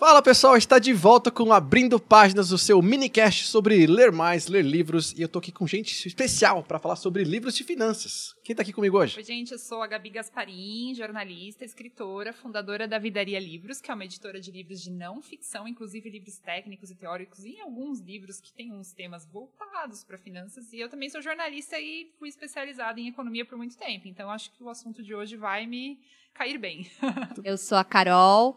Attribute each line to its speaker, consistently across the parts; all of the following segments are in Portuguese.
Speaker 1: Fala pessoal, está de volta com Abrindo Páginas, o seu minicast sobre ler mais, ler livros. E eu tô aqui com gente especial para falar sobre livros de finanças. Quem tá aqui comigo hoje?
Speaker 2: Oi, gente, eu sou a Gabi Gasparim, jornalista, escritora, fundadora da Vidaria Livros, que é uma editora de livros de não ficção, inclusive livros técnicos e teóricos, e alguns livros que têm uns temas voltados para finanças. E eu também sou jornalista e fui especializada em economia por muito tempo. Então acho que o assunto de hoje vai me cair bem.
Speaker 3: eu sou a Carol.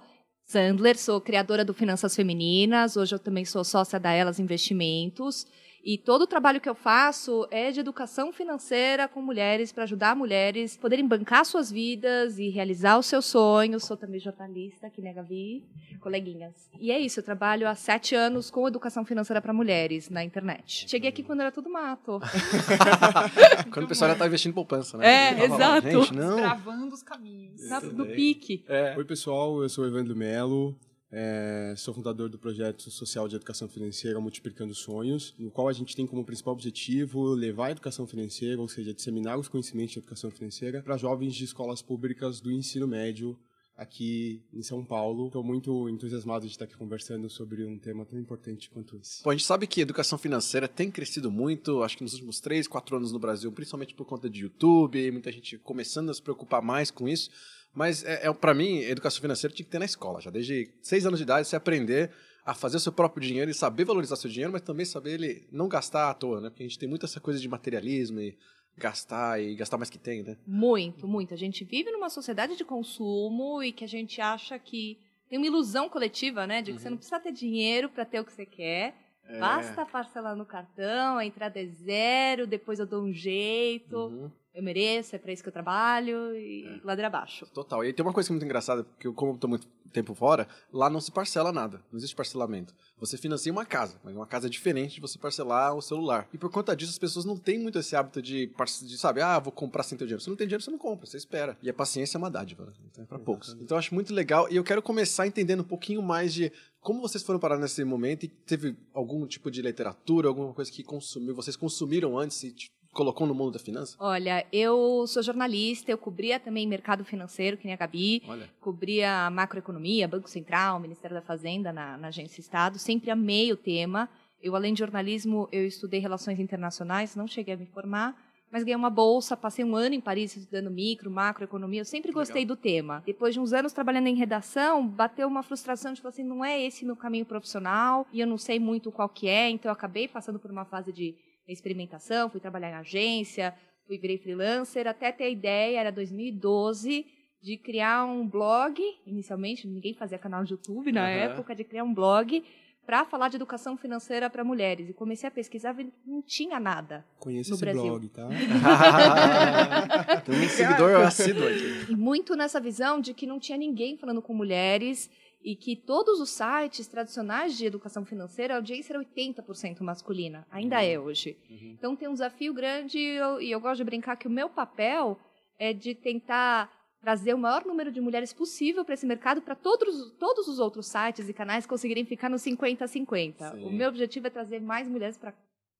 Speaker 3: Sandler, sou criadora do Finanças Femininas, hoje eu também sou sócia da Elas Investimentos. E todo o trabalho que eu faço é de educação financeira com mulheres, para ajudar mulheres a poderem bancar suas vidas e realizar os seus sonhos. Sou também jornalista, aqui na Gavi, coleguinhas. E é isso, eu trabalho há sete anos com educação financeira para mulheres na internet. Cheguei aqui quando era tudo mato.
Speaker 1: quando o pessoal já estava investindo em poupança, né?
Speaker 3: É, exato.
Speaker 2: Gente, não. Gravando os caminhos.
Speaker 3: No pique.
Speaker 4: É. Oi, pessoal, eu sou o Evandro Melo. É, sou fundador do projeto social de educação financeira Multiplicando Sonhos, no qual a gente tem como principal objetivo levar a educação financeira, ou seja, disseminar os conhecimentos de educação financeira para jovens de escolas públicas do ensino médio aqui em São Paulo. Estou muito entusiasmado de estar aqui conversando sobre um tema tão importante quanto esse.
Speaker 1: Bom, a gente sabe que a educação financeira tem crescido muito, acho que nos últimos 3, 4 anos no Brasil, principalmente por conta de YouTube, muita gente começando a se preocupar mais com isso. Mas, é, é para mim, educação financeira tinha que ter na escola, já desde seis anos de idade, você aprender a fazer o seu próprio dinheiro e saber valorizar seu dinheiro, mas também saber ele não gastar à toa, né? Porque a gente tem muito essa coisa de materialismo e gastar e gastar mais que tem, né?
Speaker 3: Muito, muito. A gente vive numa sociedade de consumo e que a gente acha que tem uma ilusão coletiva, né? De que uhum. você não precisa ter dinheiro para ter o que você quer. É. Basta parcelar no cartão, a entrada é zero, depois eu dou um jeito. Uhum eu mereço, é para isso que eu trabalho e é. ladeira abaixo.
Speaker 1: Total. E tem uma coisa que é muito engraçada, porque eu, como estou muito tempo fora, lá não se parcela nada, não existe parcelamento. Você financia uma casa, mas uma casa é diferente de você parcelar o celular. E por conta disso, as pessoas não têm muito esse hábito de, de sabe, ah, vou comprar sem ter dinheiro. Se não tem dinheiro, você não compra, você espera. E a paciência é uma dádiva, né? então é para poucos. Então eu acho muito legal e eu quero começar entendendo um pouquinho mais de como vocês foram parar nesse momento e teve algum tipo de literatura, alguma coisa que consumiu, vocês consumiram antes e tipo, colocou no mundo da finança?
Speaker 3: Olha, eu sou jornalista, eu cobria também mercado financeiro, que nem a Gabi. Olha. Cobria macroeconomia, Banco Central, Ministério da Fazenda na, na Agência Estado. Sempre amei o tema. Eu, além de jornalismo, eu estudei relações internacionais, não cheguei a me formar, mas ganhei uma bolsa, passei um ano em Paris estudando micro, macroeconomia. Eu sempre gostei Legal. do tema. Depois de uns anos trabalhando em redação, bateu uma frustração, tipo assim, não é esse meu caminho profissional e eu não sei muito qual que é, então eu acabei passando por uma fase de experimentação, fui trabalhar em agência, fui virei freelancer, até ter a ideia, era 2012, de criar um blog, inicialmente, ninguém fazia canal de YouTube na uhum. época, de criar um blog para falar de educação financeira para mulheres. E comecei a pesquisar e não tinha nada
Speaker 4: Conheço
Speaker 3: no
Speaker 4: esse
Speaker 3: Brasil.
Speaker 4: blog, tá?
Speaker 1: Tem um seguidor assíduo aqui.
Speaker 3: E muito nessa visão de que não tinha ninguém falando com mulheres e que todos os sites tradicionais de educação financeira, a audiência era 80% masculina, ainda uhum. é hoje. Uhum. Então tem um desafio grande e eu, e eu gosto de brincar que o meu papel é de tentar trazer o maior número de mulheres possível para esse mercado, para todos, todos os outros sites e canais conseguirem ficar no 50-50. O meu objetivo é trazer mais mulheres para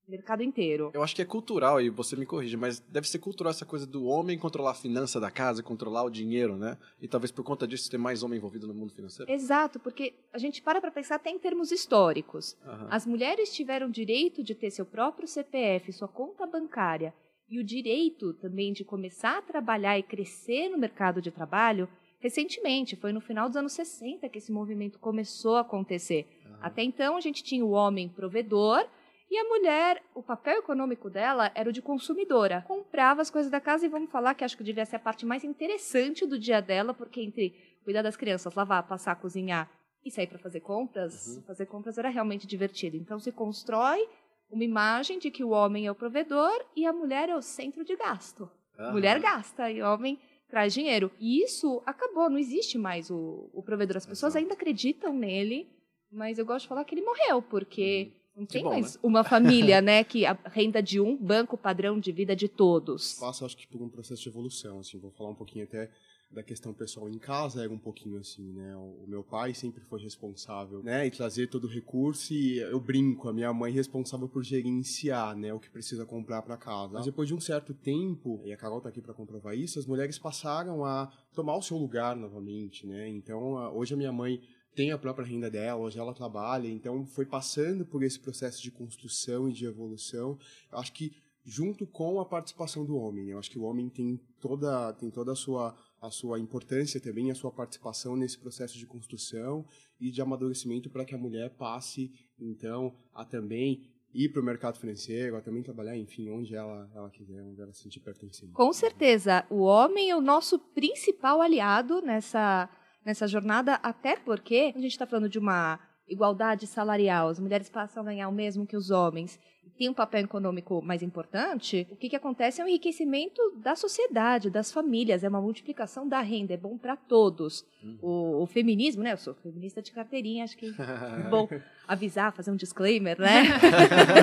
Speaker 3: mercado inteiro.
Speaker 1: Eu acho que é cultural, e você me corrige, mas deve ser cultural essa coisa do homem controlar a finança da casa, controlar o dinheiro, né? E talvez por conta disso ter mais homem envolvido no mundo financeiro.
Speaker 3: Exato, porque a gente para para pensar até em termos históricos. Uhum. As mulheres tiveram direito de ter seu próprio CPF, sua conta bancária, e o direito também de começar a trabalhar e crescer no mercado de trabalho recentemente. Foi no final dos anos 60 que esse movimento começou a acontecer. Uhum. Até então, a gente tinha o homem provedor e a mulher, o papel econômico dela era o de consumidora. Comprava as coisas da casa e vamos falar que acho que devia ser a parte mais interessante do dia dela, porque entre cuidar das crianças, lavar, passar, cozinhar e sair para fazer compras, uhum. fazer compras era realmente divertido. Então se constrói uma imagem de que o homem é o provedor e a mulher é o centro de gasto. Uhum. Mulher gasta e homem traz dinheiro. E isso acabou, não existe mais o, o provedor. As pessoas Exato. ainda acreditam nele, mas eu gosto de falar que ele morreu, porque uhum. Não tem bom, mais né? uma família, né, que a renda de um banco padrão de vida de todos.
Speaker 4: Passa, acho que por um processo de evolução, assim, vou falar um pouquinho até da questão pessoal em casa era um pouquinho assim, né? O meu pai sempre foi responsável, né, e trazer todo o recurso e eu brinco, a minha mãe responsável por gerenciar, né, o que precisa comprar para casa. Mas depois de um certo tempo, e a Carol tá aqui para comprovar isso, as mulheres passaram a tomar o seu lugar novamente, né? Então, hoje a minha mãe tem a própria renda dela, hoje ela trabalha, então foi passando por esse processo de construção e de evolução. Eu acho que junto com a participação do homem, eu acho que o homem tem toda tem toda a sua a sua importância também, a sua participação nesse processo de construção e de amadurecimento para que a mulher passe então a também ir para o mercado financeiro, a também trabalhar, enfim, onde ela, ela quiser, onde ela se sentir pertencente.
Speaker 3: Com certeza, o homem é o nosso principal aliado nessa nessa jornada, até porque a gente está falando de uma igualdade salarial, as mulheres passam a ganhar o mesmo que os homens, tem um papel econômico mais importante, o que, que acontece é um enriquecimento da sociedade, das famílias, é uma multiplicação da renda, é bom para todos. Uhum. O, o, feminismo, né? Eu sou feminista de carteirinha, acho que é bom avisar, fazer um disclaimer, né?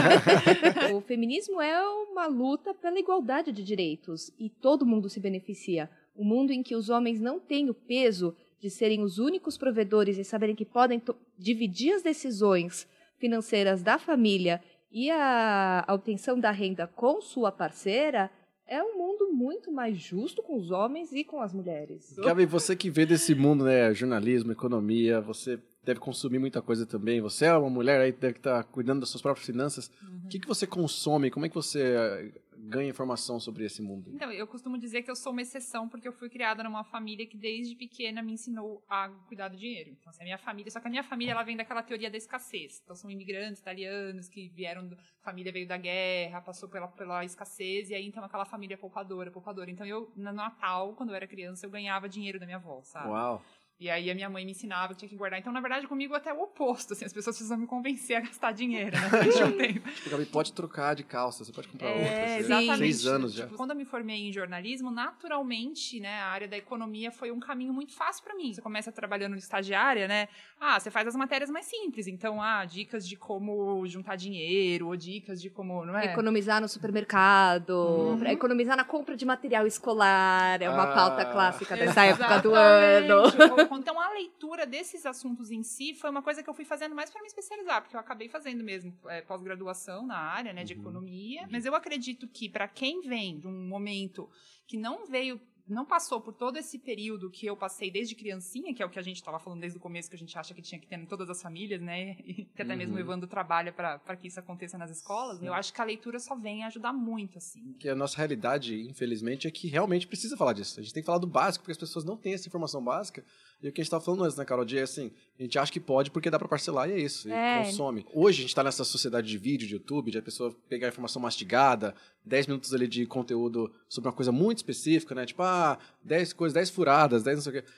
Speaker 3: o feminismo é uma luta pela igualdade de direitos e todo mundo se beneficia. Um mundo em que os homens não têm o peso de serem os únicos provedores e saberem que podem dividir as decisões financeiras da família e a, a obtenção da renda com sua parceira é um mundo muito mais justo com os homens e com as mulheres.
Speaker 1: Gabi, você que vê desse mundo, né, jornalismo, economia, você deve consumir muita coisa também. Você é uma mulher aí, deve estar cuidando das suas próprias finanças. Uhum. O que, que você consome? Como é que você ganha informação sobre esse mundo?
Speaker 2: Então, eu costumo dizer que eu sou uma exceção porque eu fui criada numa família que desde pequena me ensinou a cuidar do dinheiro. Então, assim, a minha família, só que a minha família ela vem daquela teoria da escassez. Então, são imigrantes italianos que vieram, a família veio da guerra, passou pela, pela escassez e aí então aquela família poupadora, poupadora. Então, eu no Natal, quando eu era criança, eu ganhava dinheiro da minha avó, sabe?
Speaker 1: Uau.
Speaker 2: E aí a minha mãe me ensinava que tinha que guardar. Então, na verdade, comigo até o oposto, assim, as pessoas precisam me convencer a gastar dinheiro, né? eu
Speaker 1: tenho. Tipo, Gabi, pode trocar de calça, você pode comprar é, outra.
Speaker 2: Exatamente.
Speaker 1: Seis anos já.
Speaker 2: Tipo, quando eu me formei em jornalismo, naturalmente, né, a área da economia foi um caminho muito fácil para mim. Você começa trabalhando de estagiária, né? Ah, você faz as matérias mais simples. Então, ah, dicas de como juntar dinheiro, ou dicas de como, não é?
Speaker 3: Economizar no supermercado, uhum. economizar na compra de material escolar, é uma ah, pauta clássica dessa época do ano.
Speaker 2: Então, a leitura desses assuntos em si foi uma coisa que eu fui fazendo mais para me especializar, porque eu acabei fazendo mesmo é, pós-graduação na área né, de uhum. economia. Mas eu acredito que, para quem vem de um momento que não veio não passou por todo esse período que eu passei desde criancinha, que é o que a gente estava falando desde o começo, que a gente acha que tinha que ter em todas as famílias, né? E que até uhum. mesmo o Evandro trabalha para que isso aconteça nas escolas. Sim. Eu acho que a leitura só vem ajudar muito, assim.
Speaker 1: Que a nossa realidade, infelizmente, é que realmente precisa falar disso. A gente tem que falar do básico, porque as pessoas não têm essa informação básica. E o que a gente estava falando antes, né, Carol? De assim, a gente acha que pode porque dá para parcelar e é isso. É. E consome. Hoje a gente está nessa sociedade de vídeo, de YouTube, de a pessoa pegar a informação mastigada, 10 minutos ali de conteúdo sobre uma coisa muito específica, né? Tipo, ah, 10 coisas, 10 furadas, 10 não sei o quê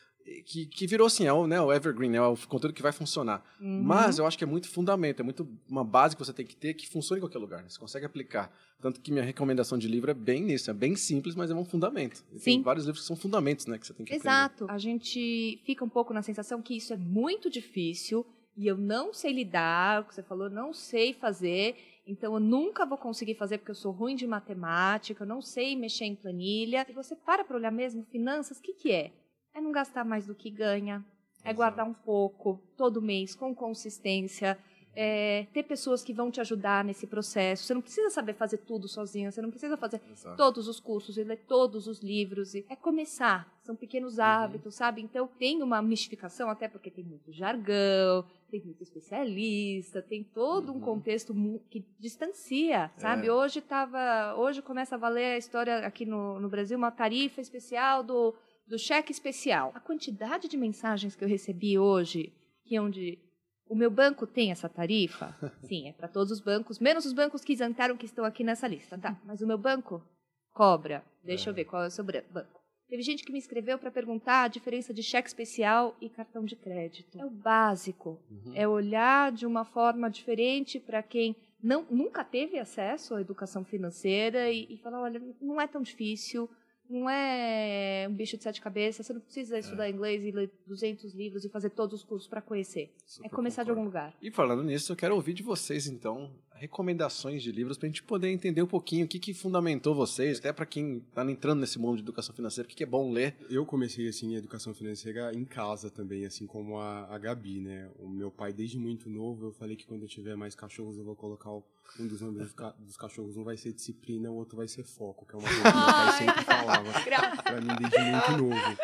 Speaker 1: que, que virou assim, é o, né, o evergreen, é o conteúdo que vai funcionar. Uhum. Mas eu acho que é muito fundamento, é muito uma base que você tem que ter que funcione em qualquer lugar, né? você consegue aplicar. Tanto que minha recomendação de livro é bem nisso, é bem simples, mas é um fundamento. Sim. Tem vários livros que são fundamentos, né, que você tem que
Speaker 3: Exato.
Speaker 1: Aprender.
Speaker 3: A gente fica um pouco na sensação que isso é muito difícil e eu não sei lidar, o que você falou, não sei fazer, então eu nunca vou conseguir fazer porque eu sou ruim de matemática, eu não sei mexer em planilha. E você para para olhar mesmo finanças, o que que é? É não gastar mais do que ganha, é guardar um pouco todo mês com consistência, é, ter pessoas que vão te ajudar nesse processo. Você não precisa saber fazer tudo sozinha, você não precisa fazer Exato. todos os cursos e ler todos os livros. É começar, são pequenos uhum. hábitos, sabe? Então tem uma mistificação, até porque tem muito jargão, tem muito especialista, tem todo uhum. um contexto que distancia, sabe? É. Hoje tava, hoje começa a valer a história aqui no, no Brasil, uma tarifa especial do do cheque especial. A quantidade de mensagens que eu recebi hoje, que é onde o meu banco tem essa tarifa? Sim, é para todos os bancos, menos os bancos que isentaram que estão aqui nessa lista, tá? Mas o meu banco cobra. Deixa é. eu ver qual é o seu banco. Teve gente que me escreveu para perguntar a diferença de cheque especial e cartão de crédito. É o básico. Uhum. É olhar de uma forma diferente para quem não, nunca teve acesso à educação financeira e, e falar: olha, não é tão difícil não é um bicho de sete cabeças, você não precisa estudar é. inglês e ler 200 livros e fazer todos os cursos para conhecer. Super é começar concordo. de algum lugar.
Speaker 1: E falando nisso, eu quero ouvir de vocês, então, recomendações de livros para a gente poder entender um pouquinho o que, que fundamentou vocês, até para quem está entrando nesse mundo de educação financeira, o que, que é bom ler.
Speaker 4: Eu comecei, assim, a educação financeira em casa também, assim como a, a Gabi, né? O meu pai, desde muito novo, eu falei que quando eu tiver mais cachorros, eu vou colocar um dos nomes dos, dos, cachorros, um vai ser disciplina, o outro vai ser foco, que é uma coisa que meu pai sempre falava para mim desde muito novo.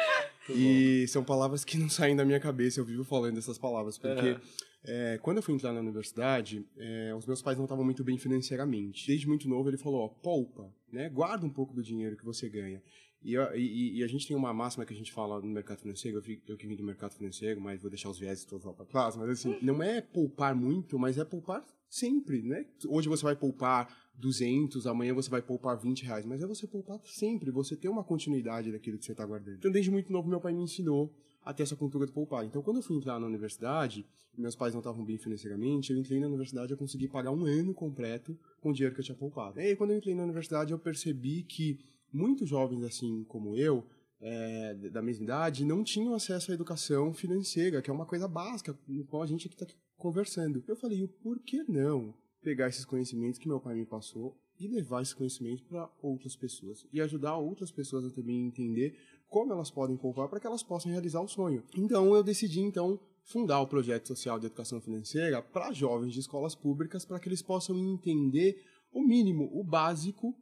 Speaker 4: E são palavras que não saem da minha cabeça, eu vivo falando essas palavras, porque
Speaker 1: Uhum.
Speaker 4: é, quando eu fui entrar na universidade, é, os meus pais não estavam muito bem financeiramente. Desde muito novo ele falou, ó, poupa, né? Guarda um pouco do dinheiro que você ganha. E, a- e- e a gente tem uma máxima que a gente fala no mercado financeiro, eu, eu que vim do mercado financeiro, mas vou deixar os viéses todos lá para trás, mas assim, não é poupar muito, mas é poupar sempre, né? Hoje você vai poupar 200, amanhã você vai poupar 20 reais, mas é você poupar sempre, você ter uma continuidade daquilo que você está guardando. Então, desde muito novo, meu pai me ensinou a ter essa cultura de poupar. Então, quando eu fui entrar na universidade, meus pais não estavam bem financeiramente, eu entrei na universidade, eu consegui pagar um ano completo com o dinheiro que eu tinha poupado. E aí, quando eu entrei na universidade, eu percebi que muitos jovens, assim como eu, é, da mesma idade, não tinham acesso à educação financeira, que é uma coisa básica, no qual a gente aqui está conversando. Eu falei, o por que não pegar esses conhecimentos que meu pai me passou e levar esse conhecimento para outras pessoas e ajudar outras pessoas a também entender como elas podem poupar para que elas possam realizar o sonho. Então eu decidi então fundar o projeto social de educação financeira para jovens de escolas públicas para que eles possam entender o mínimo, o básico,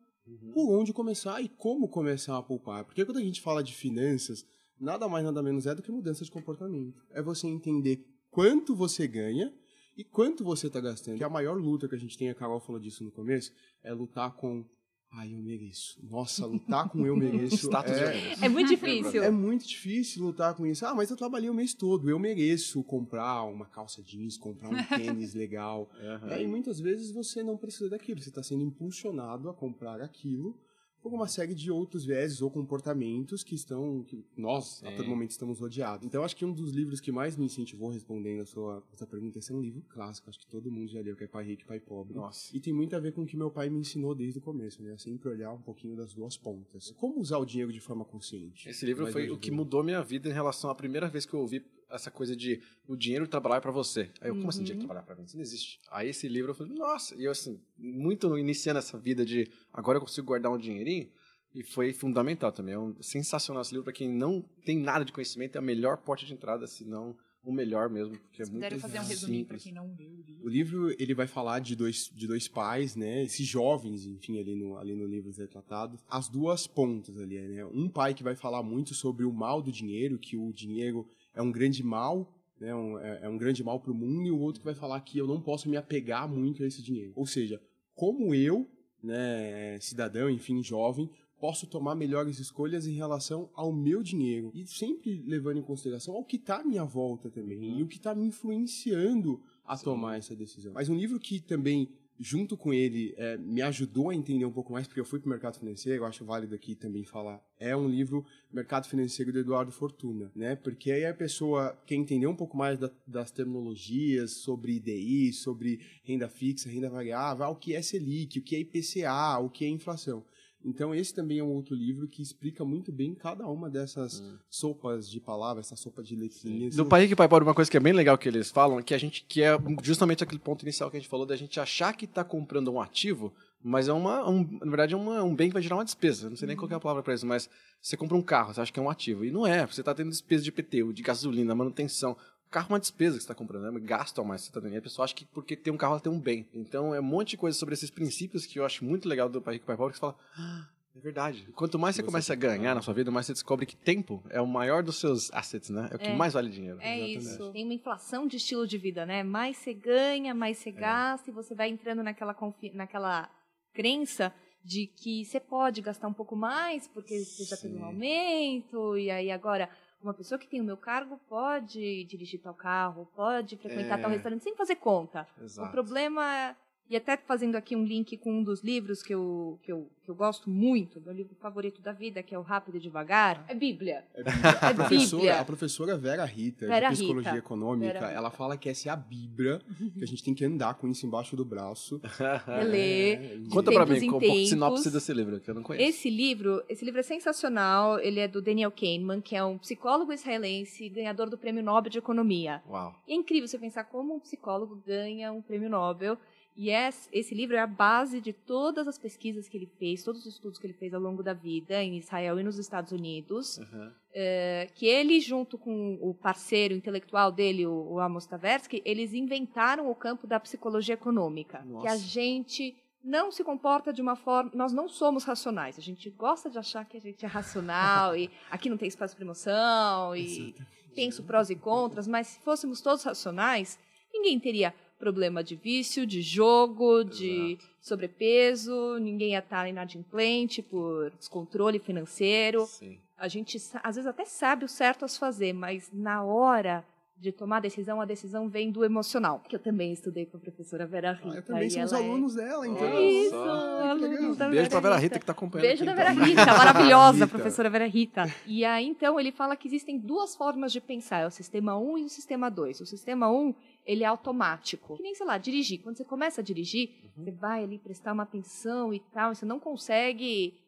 Speaker 4: por onde começar e como começar a poupar. Porque quando a gente fala de finanças, nada mais nada menos é do que mudança de comportamento. É você entender quanto você ganha e quanto você está gastando. Que a maior luta que a gente tem, a Carol falou disso no começo, é lutar com Ai, eu mereço. Nossa, lutar com eu mereço. É,
Speaker 1: mereço.
Speaker 3: É muito difícil.
Speaker 4: é muito difícil lutar com isso. Ah, mas eu trabalhei o mês todo, eu mereço comprar uma calça jeans, comprar um tênis legal.
Speaker 1: Aham.
Speaker 4: É, e muitas vezes você não precisa daquilo, você está sendo impulsionado a comprar aquilo por uma série de outros viéses ou comportamentos que estão, que nós, a todo momento, estamos rodeados. Então, acho que um dos livros que mais me incentivou respondendo a sua, essa pergunta, esse é um livro clássico, acho que todo mundo já leu, que é Pai Rico e Pai Pobre.
Speaker 1: Nossa.
Speaker 4: E tem muito a ver com o que meu pai me ensinou desde o começo, né? Sempre olhar um pouquinho das duas pontas. Como usar o dinheiro de forma consciente.
Speaker 1: Esse livro foi o que mudou minha vida em relação à primeira vez que eu ouvi essa coisa de o dinheiro trabalhar para você. Aí eu, como assim dinheiro trabalhar para mim? Isso não existe. Aí esse livro eu falei, nossa, e eu assim, muito iniciando essa vida de agora eu consigo guardar um dinheirinho, e foi fundamental também. É um sensacional esse livro para quem não tem nada de conhecimento, é a melhor porta de entrada, se não o melhor mesmo, porque é
Speaker 2: Se
Speaker 1: muito
Speaker 2: fazer um resuminho
Speaker 1: simples.
Speaker 2: quem não viu o livro.
Speaker 4: O livro ele vai falar de dois, de dois pais, né? Esses jovens, enfim, ali no, ali no livro retratado. As duas pontas ali, né? Um pai que vai falar muito sobre o mal do dinheiro, que o dinheiro é um grande mal, né? Um- é, é um grande mal para o mundo, e o outro que vai falar que eu não posso me apegar muito a esse dinheiro. Ou seja, como eu, né, cidadão, enfim, jovem, posso tomar melhores escolhas em relação ao meu dinheiro e sempre levando em consideração ao que está à minha volta também e o que está me influenciando a tomar essa decisão. Mas um livro que também junto com ele é, me ajudou a entender um pouco mais porque eu fui para o mercado financeiro, eu acho válido aqui também falar. É um livro Mercado Financeiro do Eduardo Fortuna, né? Porque aí a pessoa quer entender um pouco mais da- das terminologias sobre IDI, sobre renda fixa, renda variável, ah, o que é Selic, o que é IPCA, o que é inflação. Então esse também é um outro livro que explica muito bem cada uma dessas sopas de palavras, essa sopa de letrinhas.
Speaker 1: Do Pai Rico e Pai Pobre, uma coisa que é bem legal que eles falam é que a gente que é justamente aquele ponto inicial que a gente falou da gente achar que está comprando um ativo, mas é uma, um, na verdade é uma, um bem que vai gerar uma despesa. Não sei nem qual que é a palavra para isso, mas você compra um carro, você acha que é um ativo e não é. Você está tendo despesa de IPTU, de gasolina, manutenção. O carro é uma despesa que você está comprando, né? gasto a mais que você está tendo. E a pessoa acha que porque tem um carro ela tem um bem. Então é um monte de coisa sobre esses princípios que eu acho muito legal do Pai Rico e Pai Pobre que você fala. "Ah, É verdade. Quanto mais você,
Speaker 4: Você
Speaker 1: começa a ganhar na sua vida, mais você descobre que tempo é o maior dos seus assets, né? É o que
Speaker 3: É.
Speaker 1: mais vale dinheiro.
Speaker 3: É
Speaker 4: Exatamente.
Speaker 3: isso. Tem uma inflação de estilo de vida, né? Mais você ganha, mais
Speaker 1: É.
Speaker 3: você gasta, e você vai entrando naquela, confi- naquela crença de que você pode gastar um pouco mais, porque você já teve um aumento, e aí agora uma pessoa que tem o meu cargo pode dirigir tal carro, pode frequentar
Speaker 1: É.
Speaker 3: tal restaurante sem fazer conta.
Speaker 1: Exato.
Speaker 3: O problema é. E até fazendo aqui um link com um dos livros que eu, que eu, que eu gosto muito, meu livro favorito da vida, que é o Rápido e Devagar, é Bíblia.
Speaker 4: É Bíblia. A,
Speaker 3: É
Speaker 4: professora,
Speaker 3: Bíblia.
Speaker 4: a professora Vera Rita,
Speaker 3: Vera
Speaker 4: de Psicologia
Speaker 3: Rita.
Speaker 4: Econômica,
Speaker 3: Vera Rita.
Speaker 4: ela fala que essa é a Bíblia, que a gente tem que andar com isso embaixo do braço.
Speaker 3: Ler.
Speaker 4: É,
Speaker 1: Ah, Conta pra mim,
Speaker 3: em
Speaker 1: com um sinopse desse livro, que eu não conheço.
Speaker 3: Esse livro, esse livro é sensacional. Ele é do Daniel Kahneman, que é um psicólogo israelense, ganhador do Prêmio Nobel de Economia.
Speaker 1: Uau.
Speaker 3: E é incrível você pensar como um psicólogo ganha um prêmio Nobel. E es- esse livro é a base de todas as pesquisas que ele fez, todos os estudos que ele fez ao longo da vida em Israel e nos Estados Unidos.
Speaker 1: Uhum.
Speaker 3: É, que ele, junto com o parceiro intelectual dele, o, o Amos Tversky, eles inventaram o campo da psicologia econômica.
Speaker 1: Nossa.
Speaker 3: Que a gente não se comporta de uma forma. Nós não somos racionais. A gente gosta de achar que a gente é racional e aqui não tem espaço para emoção e penso prós e contras, mas se fôssemos todos racionais, ninguém teria problema de vício, de jogo, Exato. de sobrepeso, ninguém ia estar inadimplente por descontrole financeiro. Sim. A gente às vezes até sabe o certo a se fazer, mas na hora de tomar decisão, a decisão vem do emocional. Que eu também estudei com a professora Vera Rita. Ah,
Speaker 4: eu também sou os é alunos é... dela, então.
Speaker 3: É isso, alunos
Speaker 1: da Beijo pra Vera Rita que tá acompanhando.
Speaker 3: Beijo
Speaker 1: aqui,
Speaker 3: da então. Vera Rita, maravilhosa, Rita. professora Vera Rita. E aí, então, ele fala que existem duas formas de pensar, é o sistema 1 e o sistema 2. O sistema 1, ele é automático. Que nem, sei lá, dirigir. Quando você começa a dirigir, uhum. você vai ali prestar uma atenção e tal, e você não consegue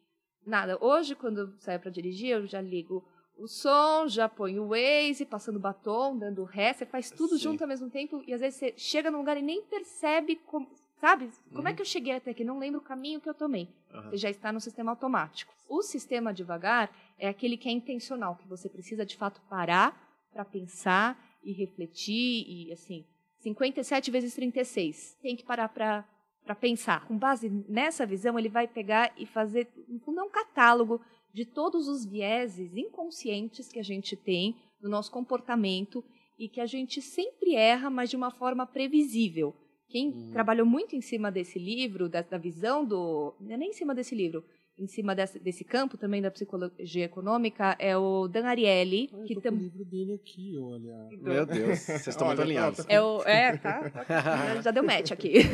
Speaker 3: nada. Hoje, quando eu saio para dirigir, eu já ligo o som, já põe o Waze, passando batom, dando ré, você faz tudo Sim. junto ao mesmo tempo e às vezes você chega num lugar e nem percebe, como, sabe? Como é uhum. é que eu cheguei até aqui? Não lembro o caminho que eu tomei. Uhum. Você já está no sistema automático. O sistema devagar é aquele que é intencional, que você precisa de fato parar para pensar e refletir e assim, 57 vezes 36. Tem que parar para para pensar. Com base nessa visão, ele vai pegar e fazer, no fundo, é um catálogo de todos os vieses inconscientes que a gente tem no nosso comportamento e que a gente sempre erra, mas de uma forma previsível. Quem uhum. trabalhou muito em cima desse livro, da, da visão do. Não é nem em cima desse livro, em cima desse, desse, campo também da psicologia econômica é o Dan Ariely.
Speaker 4: Ah, que tem o livro dele aqui, olha.
Speaker 1: Meu Deus, vocês estão muito alinhados.
Speaker 3: É, o, é tá, tá, já deu match aqui.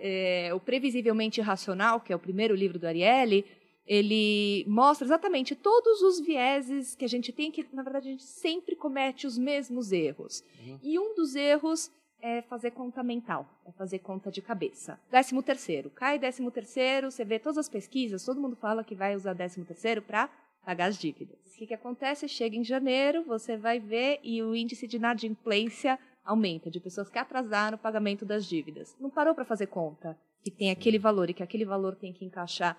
Speaker 3: É, o Previsivelmente Racional, que é o primeiro livro do Ariely, ele mostra exatamente todos os vieses que a gente tem, que na verdade a gente sempre comete os mesmos erros. Uhum. E um dos erros é fazer conta mental, é fazer conta de cabeça. Décimo terceiro, cai décimo terceiro, você vê todas as pesquisas, todo mundo fala que vai usar décimo terceiro para pagar as dívidas. O que, que acontece? Chega em janeiro, você vai ver e o índice de inadimplência aumenta, de pessoas que atrasaram o pagamento das dívidas. Não parou para fazer conta que tem aquele valor e que aquele valor tem que encaixar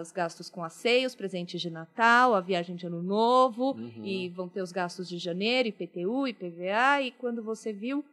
Speaker 3: os gastos com ACEI, os presentes de Natal, a viagem de Ano Novo, uhum. e vão ter os gastos de janeiro, IPTU, IPVA, e quando você viu,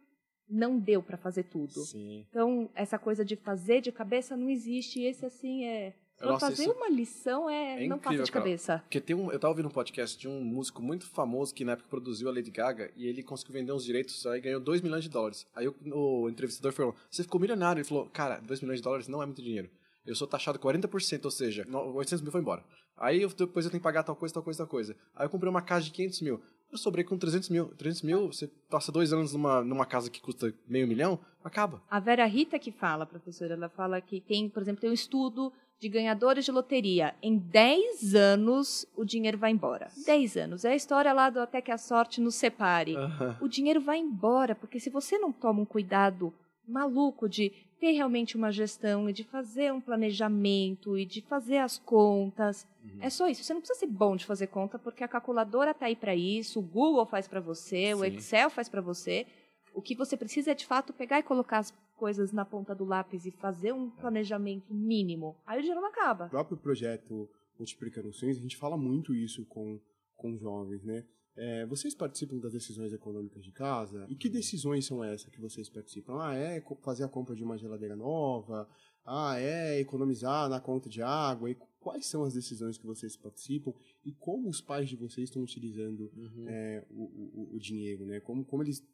Speaker 3: não deu para fazer tudo. Sim. Então, essa coisa de fazer de cabeça não existe, e esse, assim, é... Pra fazer isso... uma lição é, é não faça de cabeça. Cara.
Speaker 1: Porque tem um, eu tava ouvindo um podcast de um músico muito famoso que na época produziu a Lady Gaga e ele conseguiu vender uns direitos aí ganhou 2 milhões de dólares. Aí o, o entrevistador falou: Você ficou milionário? Ele falou: Cara, 2 milhões de dólares não é muito dinheiro eu sou taxado 40%, ou seja, 800 mil foi embora. Aí eu, depois eu tenho que pagar tal coisa, tal coisa, tal coisa. Aí eu comprei uma casa de 500 mil. Eu sobrei com 300 mil. 300 mil, você passa dois anos numa, numa casa que custa meio milhão, acaba.
Speaker 3: A Vera Rita que fala, professora, ela fala que tem, por exemplo, tem um estudo de ganhadores de loteria. Em 10 anos, o dinheiro vai embora. 10 anos. É a história lá do até que a sorte nos separe. O dinheiro vai embora, porque se você não toma um cuidado maluco de ter realmente uma gestão e de fazer um planejamento e de fazer as contas. Uhum. É só isso. Você não precisa ser bom de fazer conta, porque a calculadora está aí para isso, o Google faz para você, Sim. o Excel faz para você. O que você precisa é, de fato, pegar e colocar as coisas na ponta do lápis e fazer um é. planejamento mínimo. Aí o dinheiro não acaba.
Speaker 4: O próprio projeto Multiplicando Sonhos, a gente fala muito isso com, com jovens, né? É, vocês participam das decisões econômicas de casa? E que decisões são essas que vocês participam? Ah, é fazer a compra de uma geladeira nova? Ah, é economizar na conta de água? E quais são as decisões que vocês participam? E como os pais de vocês estão utilizando uhum. é, o, o, o, dinheiro? Né? Como, como eles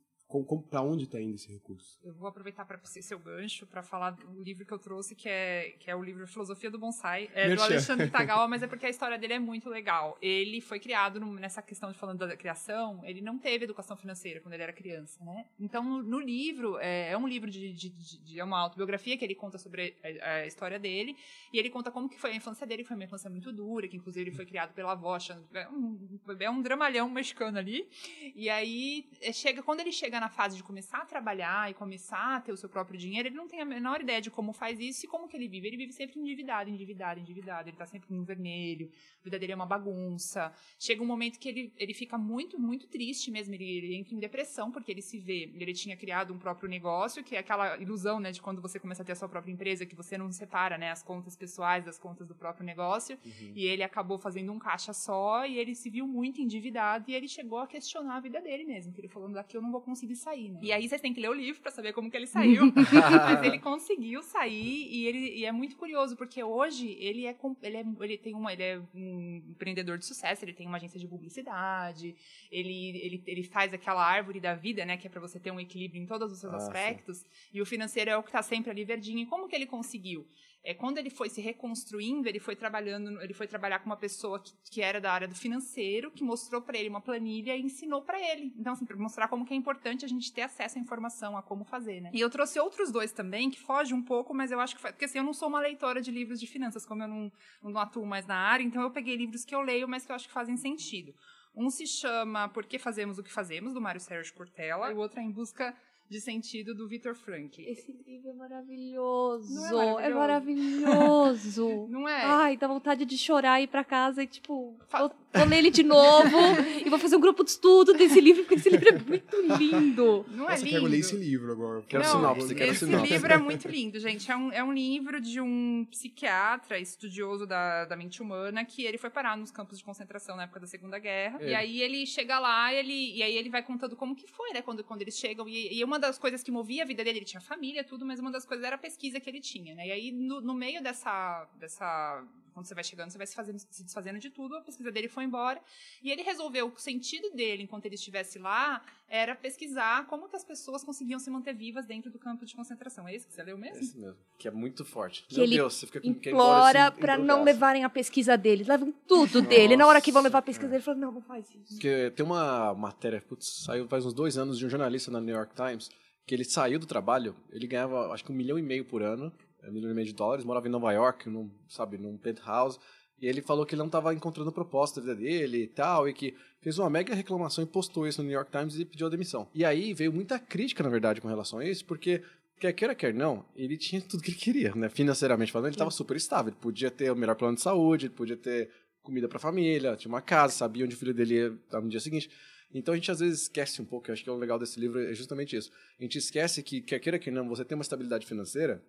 Speaker 4: para onde está indo esse recurso?
Speaker 2: Eu vou aproveitar para ser seu gancho para falar do livro que eu trouxe, que é, que é o livro Filosofia do Bonsai, é do Alexandre Tagawa, mas é porque a história dele é muito legal. Ele foi criado nessa questão de falando da criação, ele não teve educação financeira quando ele era criança, né? Então, no, no livro, é, é, um livro de, de, de, de, é uma autobiografia que ele conta sobre a, a, história dele, e ele conta como que foi a infância dele, que foi uma infância muito dura, que inclusive ele foi criado pela avó, é um, é um dramalhão mexicano ali, e aí, é, chega, quando ele chega na fase de começar a trabalhar e começar a ter o seu próprio dinheiro, ele não tem a menor ideia de como faz isso e como que ele vive. Ele vive sempre endividado, endividado, endividado. Ele tá sempre no vermelho, a vida dele é uma bagunça. Chega um momento que ele, ele fica muito, muito triste mesmo. Ele, ele entra em depressão porque ele se vê. Ele tinha criado um próprio negócio, que é aquela ilusão, né, de quando você começa a ter a sua própria empresa, que você não separa, né, as contas pessoais das contas do próprio negócio. Uhum. E ele acabou fazendo um caixa só e ele se viu muito endividado e ele chegou a questionar a vida dele mesmo. Que ele falou: daqui eu não vou conseguir conseguir sair, né? E aí vocês têm que ler o livro para saber como que ele saiu. Mas ele conseguiu sair e ele e é muito curioso, porque hoje ele é, ele é, ele tem uma, ele é um empreendedor de sucesso, ele tem uma agência de publicidade, ele, ele, ele faz aquela árvore da vida, né, que é para você ter um equilíbrio em todos os seus ah, aspectos, sim. e o financeiro é o que está sempre ali verdinho. E como que ele conseguiu? É, quando ele foi se reconstruindo, ele foi trabalhando, ele foi trabalhar com uma pessoa que, que era da área do financeiro, que mostrou para ele uma planilha e ensinou para ele. Então, assim, para mostrar como que é importante a gente ter acesso à informação, a como fazer, né? E eu trouxe outros dois também, que fogem um pouco, mas eu acho que... Porque, assim, eu não sou uma leitora de livros de finanças, como eu não, não atuo mais na área, então eu peguei livros que eu leio, mas que eu acho que fazem sentido. Um se chama Por que Fazemos o que Fazemos, do Mário Sérgio Cortella, e o outro é Em Busca de sentido do Victor Frank.
Speaker 3: Esse livro é maravilhoso. Não é maravilhoso? É maravilhoso.
Speaker 2: não é?
Speaker 3: Ai, dá vontade de chorar e ir pra casa e, tipo, vou, vou ler ele de novo e vou fazer um grupo de estudo desse livro, porque esse livro é muito lindo.
Speaker 2: Não é
Speaker 4: Nossa,
Speaker 2: lindo?
Speaker 4: quero ler esse livro agora.
Speaker 1: Quero
Speaker 2: não,
Speaker 1: sinopse, quero
Speaker 2: esse
Speaker 1: sinopse.
Speaker 2: Esse livro é muito lindo, gente. É um, é um livro de um psiquiatra, estudioso da, da mente humana, que ele foi parar nos campos de concentração na época da Segunda Guerra. É. E aí ele chega lá ele, e aí ele vai contando como que foi, né, quando, quando eles chegam. E, e uma das coisas que movia a vida dele, ele tinha família, tudo, mas uma das coisas era a pesquisa que ele tinha, né? E aí, no, no meio dessa, dessa quando você vai chegando, você vai se, fazendo, se desfazendo de tudo, a pesquisa dele foi embora. E ele resolveu que o sentido dele, enquanto ele estivesse lá, era pesquisar como que as pessoas conseguiam se manter vivas dentro do campo de concentração. É isso que você leu mesmo? É
Speaker 1: isso mesmo, que é muito forte.
Speaker 3: Que Meu ele Deus, você fica com implora assim, para não levarem a pesquisa dele. Levam tudo Nossa, dele. Na hora que vão levar a pesquisa é. dele, fala, não, não faz isso.
Speaker 1: Porque tem uma matéria, putz, saiu faz uns dois anos, de um jornalista na New York Times, que ele saiu do trabalho, ele ganhava acho que um milhão e meio por ano, milhão e meio de dólares, morava em Nova York, num, sabe, num penthouse, e ele falou que ele não estava encontrando proposta da vida dele e tal, e que fez uma mega reclamação e postou isso no New York Times e pediu a demissão. E aí veio muita crítica, na verdade, com relação a isso, porque quer queira, quer não, ele tinha tudo que ele queria, né? Financeiramente falando, ele estava super estável. Ele podia ter o melhor plano de saúde, ele podia ter comida para a família, tinha uma casa, sabia onde o filho dele ia estar no dia seguinte. Então a gente às vezes esquece um pouco, eu acho que é o legal desse livro é justamente isso. A gente esquece que, quer queira que não, você tem uma estabilidade financeira,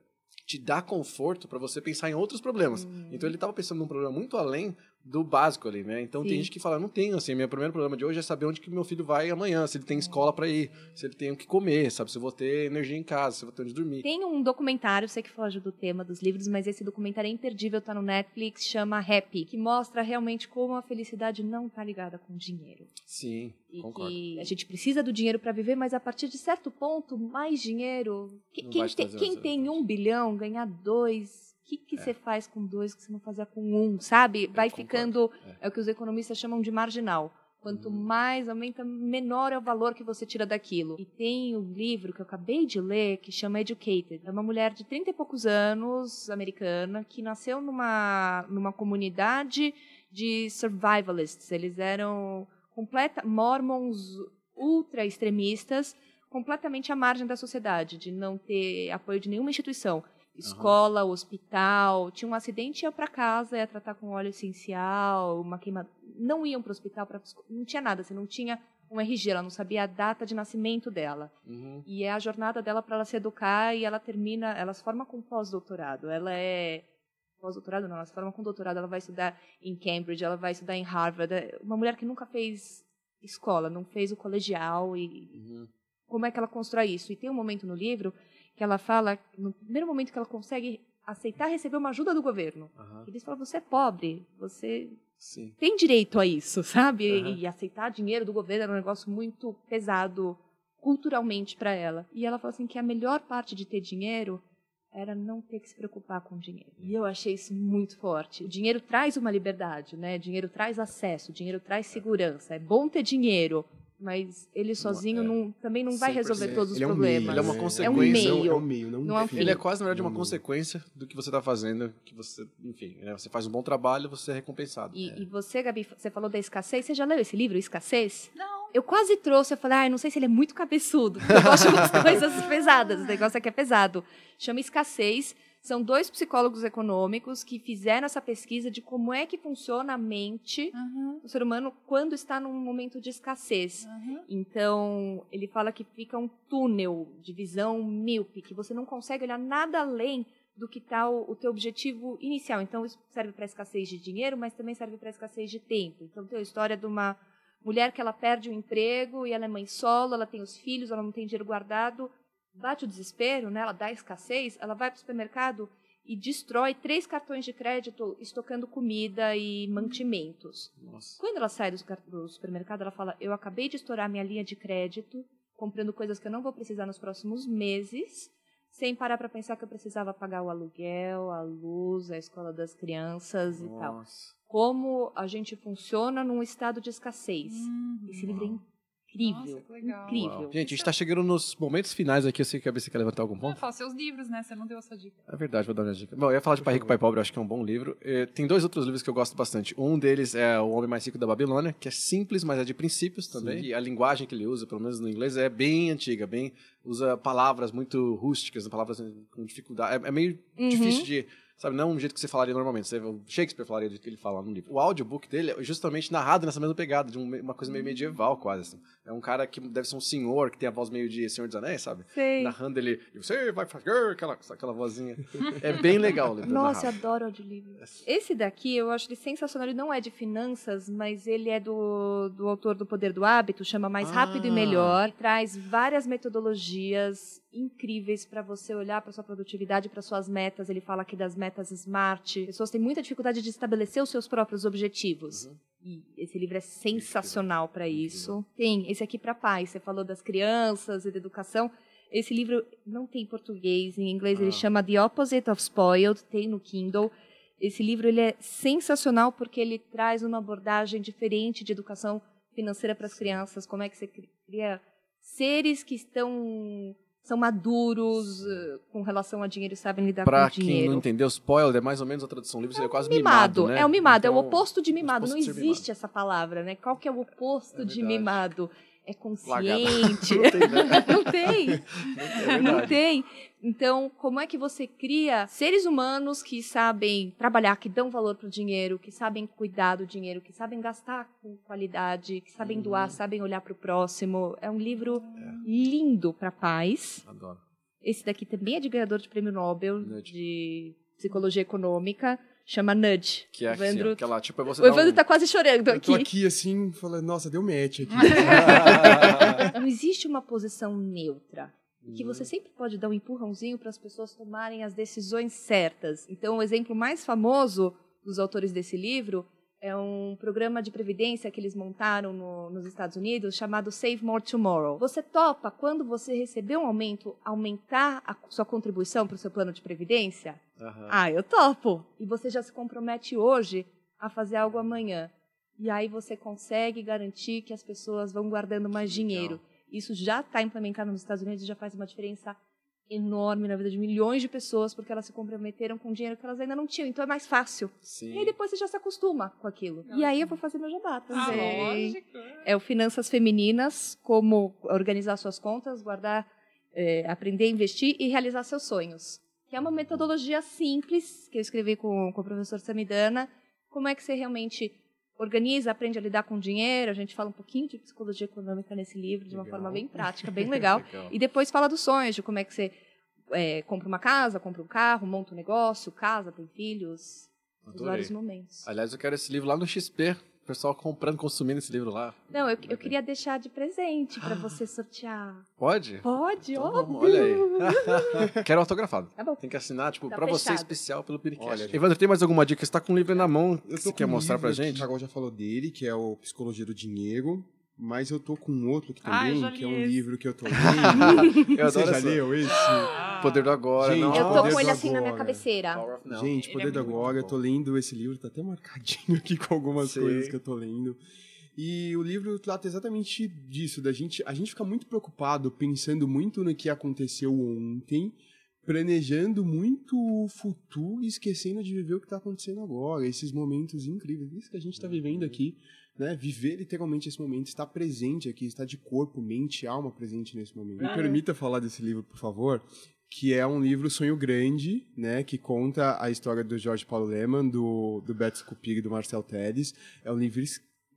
Speaker 1: te dá conforto para você pensar em outros problemas. Hum. Então ele estava pensando num problema muito além do básico ali, né? Então Sim. tem gente que fala, não tenho, assim, meu primeiro problema de hoje é saber onde que meu filho vai amanhã, se ele tem escola para ir, se ele tem o que comer, sabe? Se eu vou ter energia em casa, se eu vou ter onde dormir.
Speaker 3: Tem um documentário, sei que foge do tema dos livros, mas esse documentário é imperdível, tá no Netflix, chama Happy, que mostra realmente como a felicidade não tá ligada com dinheiro.
Speaker 1: Sim,
Speaker 3: e
Speaker 1: concordo.
Speaker 3: que a gente precisa do dinheiro para viver, mas a partir de certo ponto, mais dinheiro... Quem, tem, quem tem um bilhão, ganhar dois que, que é. você faz com dois que você não fazia com um, sabe? Vai ficando, é. é. o que os economistas chamam de marginal. Quanto hum. mais aumenta, menor é o valor que você tira daquilo. E tem um livro que eu acabei de ler que chama Educated. É uma mulher de 30 e poucos anos, americana, que nasceu numa, numa comunidade de survivalists. Eles eram completa mormons ultra extremistas, completamente à margem da sociedade, de não ter apoio de nenhuma instituição escola, uhum. hospital, tinha um acidente, ia para casa, ia tratar com óleo essencial, uma queima, não iam para o hospital, pra... não tinha nada, você não tinha um RG, ela não sabia a data de nascimento dela. Uhum. E é a jornada dela para ela se educar e ela termina, ela se forma com pós-doutorado. Ela é pós-doutorado não, ela se forma com doutorado, ela vai estudar em Cambridge, ela vai estudar em Harvard. É uma mulher que nunca fez escola, não fez o colegial e uhum. como é que ela constrói isso? E tem um momento no livro que ela fala, no primeiro momento que ela consegue aceitar receber uma ajuda do governo. Uhum. Eles falam, você é pobre, você Sim. tem direito a isso, sabe? Uhum. E, aceitar dinheiro do governo era um negócio muito pesado culturalmente para ela. E ela fala assim que a melhor parte de ter dinheiro era não ter que se preocupar com o dinheiro. E eu achei isso muito forte. O dinheiro traz uma liberdade, né? O dinheiro traz acesso, o dinheiro traz segurança. É bom ter dinheiro, mas ele sozinho é. não, também não vai resolver todos os
Speaker 1: ele
Speaker 3: problemas.
Speaker 1: É um meio, ele é uma consequência. É um
Speaker 3: meio.
Speaker 1: É um meio, não, não é um Ele é quase, na verdade, uma consequência do que você está fazendo, que você, enfim, né, você faz um bom trabalho, você é recompensado.
Speaker 3: E,
Speaker 1: é.
Speaker 3: e, você, Gabi, você falou da escassez, você já leu esse livro, Escassez?
Speaker 2: Não.
Speaker 3: Eu quase trouxe, eu falei, ah, não sei se ele é muito cabeçudo, eu gosto de umas coisas pesadas, o negócio aqui é pesado. Chama Escassez, são dois psicólogos econômicos que fizeram essa pesquisa de como é que funciona a mente uhum. do ser humano quando está num momento de escassez. Uhum. Então, ele fala que fica um túnel de visão míope, que você não consegue olhar nada além do que está o, o teu objetivo inicial. Então, isso serve para escassez de dinheiro, mas também serve para escassez de tempo. Então, tem a história de uma mulher que ela perde o emprego e ela é mãe solo, ela tem os filhos, ela não tem dinheiro guardado, bate o desespero, né? ela dá escassez, ela vai para o supermercado e destrói três cartões de crédito estocando comida e mantimentos. Nossa. Quando ela sai do, do supermercado, ela fala: Eu acabei de estourar minha linha de crédito, comprando coisas que eu não vou precisar nos próximos meses, sem parar para pensar que eu precisava pagar o aluguel, a luz, a escola das crianças Nossa. e tal. Como a gente funciona num estado de escassez. Uhum. Esse livro é incrível. Nossa, que legal. Incrível.
Speaker 1: Uau. Gente, a gente está chegando nos momentos finais aqui. Eu sei que a BC quer levantar algum ponto.
Speaker 2: Fala seus livros, né? Você não deu essa dica.
Speaker 1: É verdade, vou dar uma dica. Bom, eu ia falar de Pai Rico, Pai Pobre, eu acho que é um bom livro. Tem dois outros livros que eu gosto bastante. Um deles é O Homem Mais Rico da Babilônia, que é simples, mas é de princípios também. Sim. E a linguagem que ele usa, pelo menos no inglês, é bem antiga, bem usa palavras muito rústicas, palavras com dificuldade. É, é meio uhum. difícil de sabe? Não um jeito que você falaria normalmente. o Shakespeare falaria do jeito que ele fala no livro. O audiobook dele é justamente narrado nessa mesma pegada, de uma coisa meio medieval quase. Assim. É um cara que deve ser um senhor, que tem a voz meio de Senhor dos Anéis, sabe?
Speaker 3: Sei.
Speaker 1: Narrando ele, e você vai fazer aquela, aquela vozinha. é bem legal o livro.
Speaker 3: Nossa, eu adoro audiolivro. Esse daqui, eu acho ele sensacional. Ele não é de finanças, mas ele é do, do autor do Poder do Hábito, chama Mais Rápido ah. e Melhor. Traz várias metodologias incríveis para você olhar para sua produtividade, para suas metas. Ele fala aqui das metas smart. Pessoas têm muita dificuldade de estabelecer os seus próprios objetivos. Uhum. E esse livro é sensacional para isso. Tem esse aqui para pais. Você falou das crianças e da educação. Esse livro não tem português, em inglês ah. ele chama The Opposite of Spoiled, tem no Kindle. Esse livro ele é sensacional porque ele traz uma abordagem diferente de educação financeira para as crianças, como é que você cria seres que estão são maduros uh, com relação a dinheiro e sabem lidar pra com dinheiro. Para
Speaker 1: quem não entendeu, spoiler é mais ou menos a tradução livre, é seria quase mimado, mimado né?
Speaker 3: É o mimado, então, é o então, oposto de mimado. Não existe mimado. essa palavra, né? Qual que é o oposto é de mimado? é consciente. não tem, né? não tem. É não tem. Então, como é que você cria seres humanos que sabem trabalhar, que dão valor para o dinheiro, que sabem cuidar do dinheiro, que sabem gastar com qualidade, que sabem uhum. doar, sabem olhar para o próximo? É um livro é. lindo para pais.
Speaker 1: Adoro.
Speaker 3: Esse daqui também é de ganhador de prêmio Nobel Nudge. de psicologia econômica chama Nudge.
Speaker 1: Que é assim,
Speaker 3: Evandro...
Speaker 1: aquela, tipo, é você
Speaker 3: O Evandro um... tá quase chorando aqui.
Speaker 4: Eu tô aqui assim, falando, nossa, deu match aqui.
Speaker 3: Não existe uma posição neutra. Que você uhum. sempre pode dar um empurrãozinho para as pessoas tomarem as decisões certas. Então, o exemplo mais famoso dos autores desse livro é um programa de previdência que eles montaram no, nos Estados Unidos chamado Save More Tomorrow. Você topa, quando você receber um aumento, aumentar a sua contribuição para o seu plano de previdência? Uhum. Ah, eu topo. E você já se compromete hoje a fazer algo amanhã. E aí você consegue garantir que as pessoas vão guardando mais dinheiro. Isso já está implementado nos Estados Unidos e já faz uma diferença enorme na vida de milhões de pessoas porque elas se comprometeram com dinheiro que elas ainda não tinham. Então é mais fácil.
Speaker 1: Sim.
Speaker 3: E aí depois você já se acostuma com aquilo. E aí eu vou fazer meu jabá
Speaker 2: também. Ah, lógico.
Speaker 3: É o Finanças Femininas, como organizar suas contas, guardar, é, aprender a investir e realizar seus sonhos. Que é uma metodologia simples que eu escrevi com, com o professor Samidana. Como é que você realmente organiza, aprende a lidar com dinheiro. A gente fala um pouquinho de psicologia econômica nesse livro, de uma forma bem prática, bem legal. legal. E depois fala dos sonhos, de como é que você é, compra uma casa, compra um carro, monta um negócio, casa, tem filhos. Os vários momentos.
Speaker 1: Aliás, eu quero esse livro lá no XP pessoal comprando, consumindo esse livro lá.
Speaker 3: Não, eu, eu queria deixar de presente para você sortear.
Speaker 1: Pode?
Speaker 3: Pode, então, óbvio.
Speaker 1: Olha aí. Quero autografado.
Speaker 3: Tá bom.
Speaker 1: Tem que assinar, tipo, tá para você especial pelo Piricast. Olha, Evandro, tem mais alguma dica? Você tá com o livro na mão que você quer mostrar pra gente?
Speaker 4: O Thiago já falou dele, que é o Psicologia do Dinheiro. Mas eu tô com outro aqui também, Ai, que é um esse. livro que eu tô lendo. eu Você já leu esse?
Speaker 1: Ah. Poder do Agora.
Speaker 3: Gente,
Speaker 1: não.
Speaker 3: Eu tô com ele assim na minha cabeceira.
Speaker 4: Gente, Poder é do Agora, eu tô lendo esse livro, tá até marcadinho aqui com algumas Sei. coisas que eu tô lendo. E o livro trata exatamente disso, da gente, a gente fica muito preocupado, pensando muito no que aconteceu ontem, planejando muito o futuro e esquecendo de viver o que está acontecendo agora, esses momentos incríveis, isso que a gente está vivendo aqui né, viver literalmente esse momento, estar presente aqui, estar de corpo, mente e alma presente nesse momento. Me permita falar desse livro, por favor, que é um livro Sonho Grande, né, que conta a história do Jorge Paulo Leman, do, do Beto Scupig e do Marcel Teles. É um livro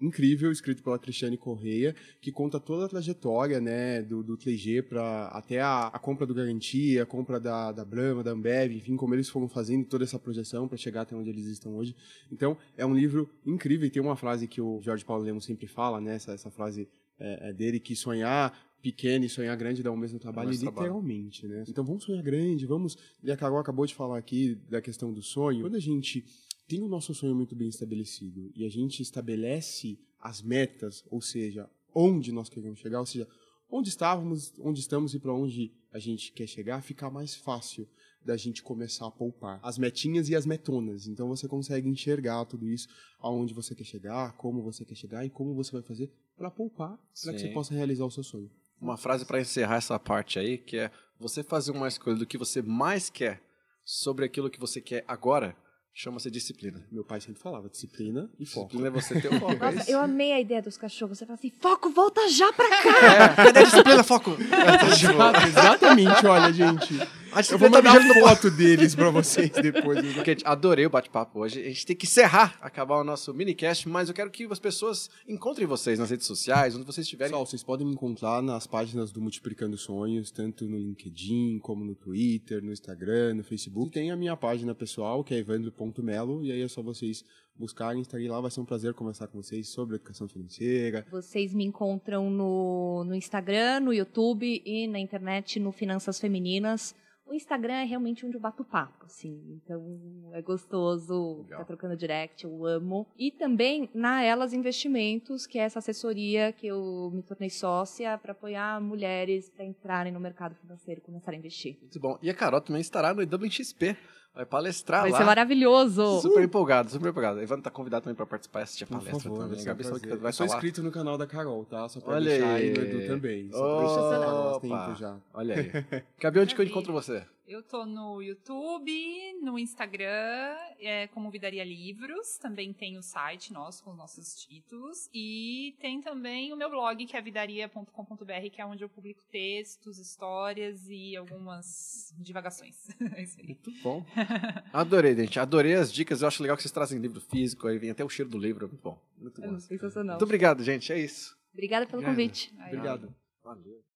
Speaker 4: incrível, escrito pela Cristiane Correia, que conta toda a trajetória né, do, do 3G para até a, a, compra do Garantia, a compra da, da Brahma, da Ambev, enfim, como eles foram fazendo toda essa projeção para chegar até onde eles estão hoje. Então, é um livro incrível e tem uma frase que o Jorge Paulo Lemos sempre fala, né, essa, essa frase é, é dele, que sonhar pequeno e sonhar grande dá o mesmo trabalho, literalmente, trabalho. né? Então vamos sonhar grande, vamos... E a Carol acabou de falar aqui da questão do sonho. Quando a gente tem o nosso sonho muito bem estabelecido e a gente estabelece as metas, ou seja, onde nós queremos chegar, ou seja, onde estávamos, onde estamos e para onde a gente quer chegar, fica mais fácil da gente começar a poupar. As metinhas e as metonas. Então você consegue enxergar tudo isso, aonde você quer chegar, como você quer chegar e como você vai fazer para poupar, para que você possa realizar o seu sonho.
Speaker 1: Uma frase para encerrar essa parte aí, que é você fazer uma escolha do que você mais quer sobre aquilo que você quer agora Chama-se disciplina.
Speaker 4: Meu pai sempre falava disciplina e foco.
Speaker 1: Disciplina é você ter o foco.
Speaker 3: É Nossa, eu amei a ideia dos cachorros. Você fala assim, foco, volta já pra cá.
Speaker 1: É, cadê a disciplina, foco?
Speaker 4: Exatamente, olha, gente. Eu vou mandar tá foto deles pra vocês depois.
Speaker 1: Porque adorei o bate-papo hoje. A gente tem que encerrar, acabar o nosso minicast, mas eu quero que as pessoas encontrem vocês nas redes sociais, onde vocês estiverem.
Speaker 4: Pessoal, vocês podem me encontrar nas páginas do Multiplicando Sonhos, tanto no LinkedIn, como no Twitter, no Instagram, no Facebook. E tem a minha página pessoal, que é evandro.melo, e aí é só vocês buscarem, estarem lá. Vai ser um prazer conversar com vocês sobre educação financeira.
Speaker 3: Vocês me encontram no, no Instagram, no YouTube e na internet no Finanças Femininas o Instagram é realmente onde eu bato papo, assim. Então é gostoso ficar trocando direct, eu amo. E também na Elas Investimentos, que é essa assessoria que eu me tornei sócia para apoiar mulheres para entrarem no mercado financeiro e começarem a investir.
Speaker 1: Muito bom. E a Carol também estará no EWXP. Vai palestrar
Speaker 3: vai
Speaker 1: lá.
Speaker 3: Vai ser maravilhoso.
Speaker 1: Super empolgado, super empolgado. Ivan tá convidado também para participar e assistir a palestra
Speaker 4: Por favor,
Speaker 1: também.
Speaker 4: Gabi, que vai Eu sou inscrito no canal da Carol, tá? Só pra
Speaker 1: Olha
Speaker 4: deixar
Speaker 1: aí.
Speaker 4: aí no Edu também.
Speaker 1: Só pra deixar tempo já. Olha aí. Gabi, onde que eu encontro você?
Speaker 2: Eu tô no YouTube, no Instagram, é, como Vidaria Livros. Também tem o site nosso com os nossos títulos. E tem também o meu blog, que é vidaria.com.br, que é onde eu publico textos, histórias e algumas divagações. é isso aí.
Speaker 1: Muito bom. Adorei, gente. Adorei as dicas. Eu acho legal que vocês trazem livro físico. Aí vem até o cheiro do livro. Muito bom. Muito bom.
Speaker 3: É sensacional.
Speaker 1: Muito obrigado, gente. É isso.
Speaker 3: Obrigada pelo
Speaker 1: Obrigado.
Speaker 3: convite.
Speaker 1: Obrigado. Valeu.